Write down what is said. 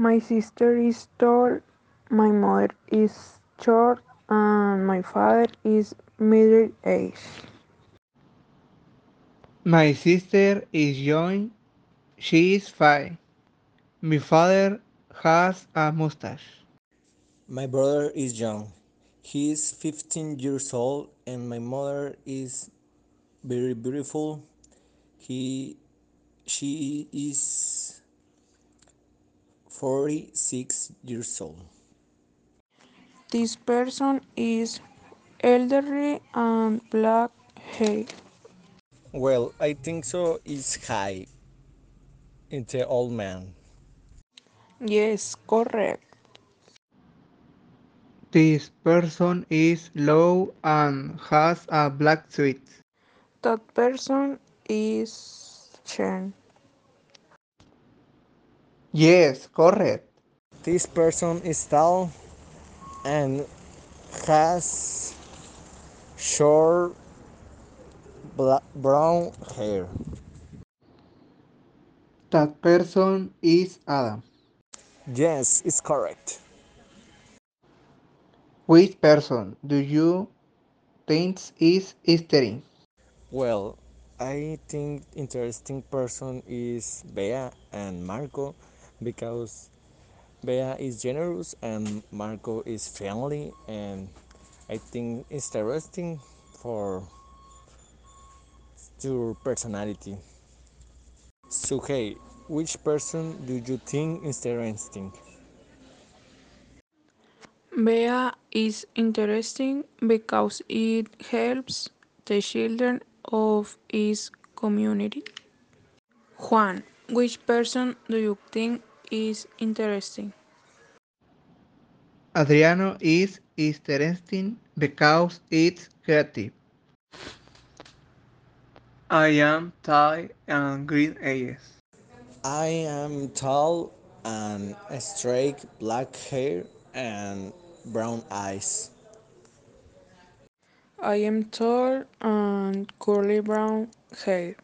My sister is tall, my mother is short, and my father is middle aged. My sister is young, she is five. My father has a mustache. My brother is young. He is 15 years old and my mother is very beautiful. He she is 46 years old. This person is elderly and black hair. Well, I think so is high. It's an old man. Yes, correct. This person is low and has a black suit. That person is Chen. Yes, correct. This person is tall and has short bla- brown hair. That person is Adam. Yes, it's correct. Which person do you think is interesting? Well, I think interesting person is Bea and Marco because Bea is generous and Marco is friendly and I think it's interesting for your personality. So hey, which person do you think is interesting? Bea is interesting because it helps the children of its community. Juan, which person do you think is interesting? Adriano is interesting because it's creative. I am Thai and green eyes. I am tall and straight black hair and brown eyes. I am tall and curly brown hair.